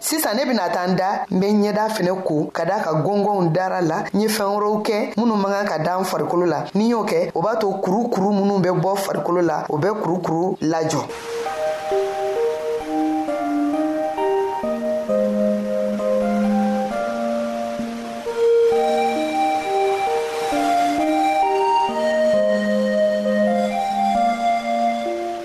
sisan ne bɛna taa n da n bɛ ɲɛda fɛnɛ ko ka da ka gɔngɔnw dara la n ye fɛɛn wɛrɛw kɛ minnu man kan ka dan farikolo la ni y'o kɛ o b'a to kurukuru minnu bɛ bɔ farikolo la o bɛ kurukuru lajɔ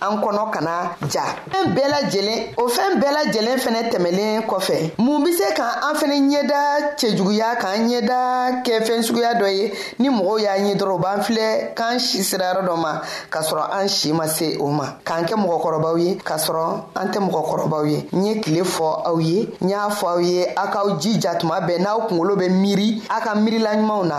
an kɔnɔ kana ja fɛn bɛɛ lajɛlen o fɛn bɛɛ lajɛlen fɛnɛ tɛmɛlen kɔfɛ mun be se ka an fɛnɛ ɲɛda cɛjuguya k'an ɲɛda kɛ fɛn suguya dɔ ye ni mɔgɔw y'a ɲɛ dɔrɔn b'an filɛ k'an si sirayɔrɔ dɔ ma k'a sɔrɔ an si ma se o ma k'an kɛ mɔgɔkɔrɔbaw ye k'a sɔrɔ an tɛ mɔgɔkɔrɔbaw ye n ye kile fɔ aw ye n y'a fɔ aw ye a k'aw jija tuma bɛɛ n'aw kungolo bɛ miiri a ka miirila ɲumanw na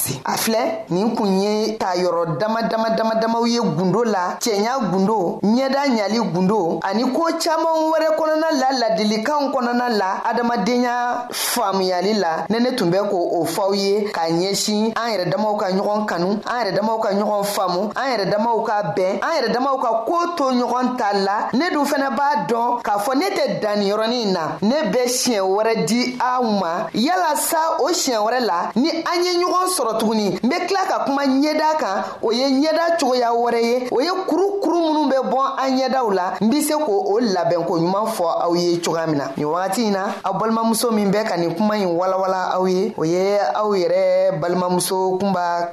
se a filɛ nin kun ye ta yɔrɔ dama dama dama damaw ye gundo la cɛɲa gundo ɲɛda ɲali gundo ani ko caaman wɛrɛ kɔnɔna la ladilikanw kɔnɔna la adamadenya faamuyali la ne ne tun bɛ ko o fɔw ye ka ɲɛsin an yɛrɛ damaw ka ɲɔgɔn kanu an yɛrɛ damaw ka ɲɔgɔn faamu an yɛrɛ damaw ka bɛn an yɛrɛ damaw ka koo to ɲɔgɔn ta la ne dun fɛnɛ b'a dɔn k'a fɔ ne tɛ danniyɔrɔnin na ne bɛ siɲɛ wɛrɛ di aw ma yala sa o siɲɛ wɛrɛ la ni an ye ɲɔgɔn sɔrɔ tuguni n bɛ tila ka kuma ɲɛda kan o ye ɲɛda cogoya wɛrɛ ye o ye kurukuru minnu bɛ bɔ an ɲɛdaw la n bɛ se k' o labɛnko ɲuman fɔ aw ye cogoya min na nin wagati in na aw balimamuso min bɛ ka nin kuma in walawala aw ye o ye aw yɛrɛ balimamuso kunba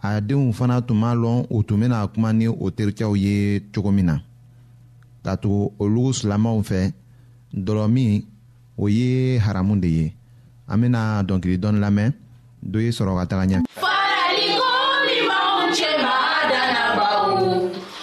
a denw fana tun b'a lɔn u tun bɛna kuma ni o terikɛw ye cogo min na ka tugu olu silamɛw fɛ dɔlɔmin o ye haramu de ye an bɛna dɔnkili dɔn lamɛn do ye sɔrɔ ka taga ɲɛ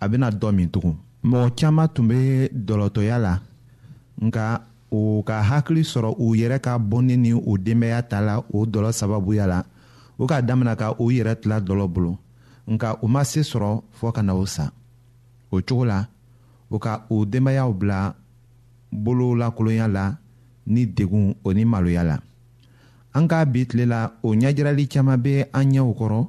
a bɛna dɔ min tugun mɔgɔ caman tun bɛ dɔlɔtɔya la nka o ka hakili sɔrɔ u yɛrɛ ka bɔnni ni u denbaya ta la o dɔlɔ sababuya la u ka damina ka u yɛrɛ tila dɔlɔ bolo nka u ma se sɔrɔ fɔɔ ka na o sa o cogo la u ka u denbayaw bila bolo lakolonya la ni degun o ni maloya la an ka bi tile la o ɲɛjirali caman bɛ an ɲɛw kɔrɔ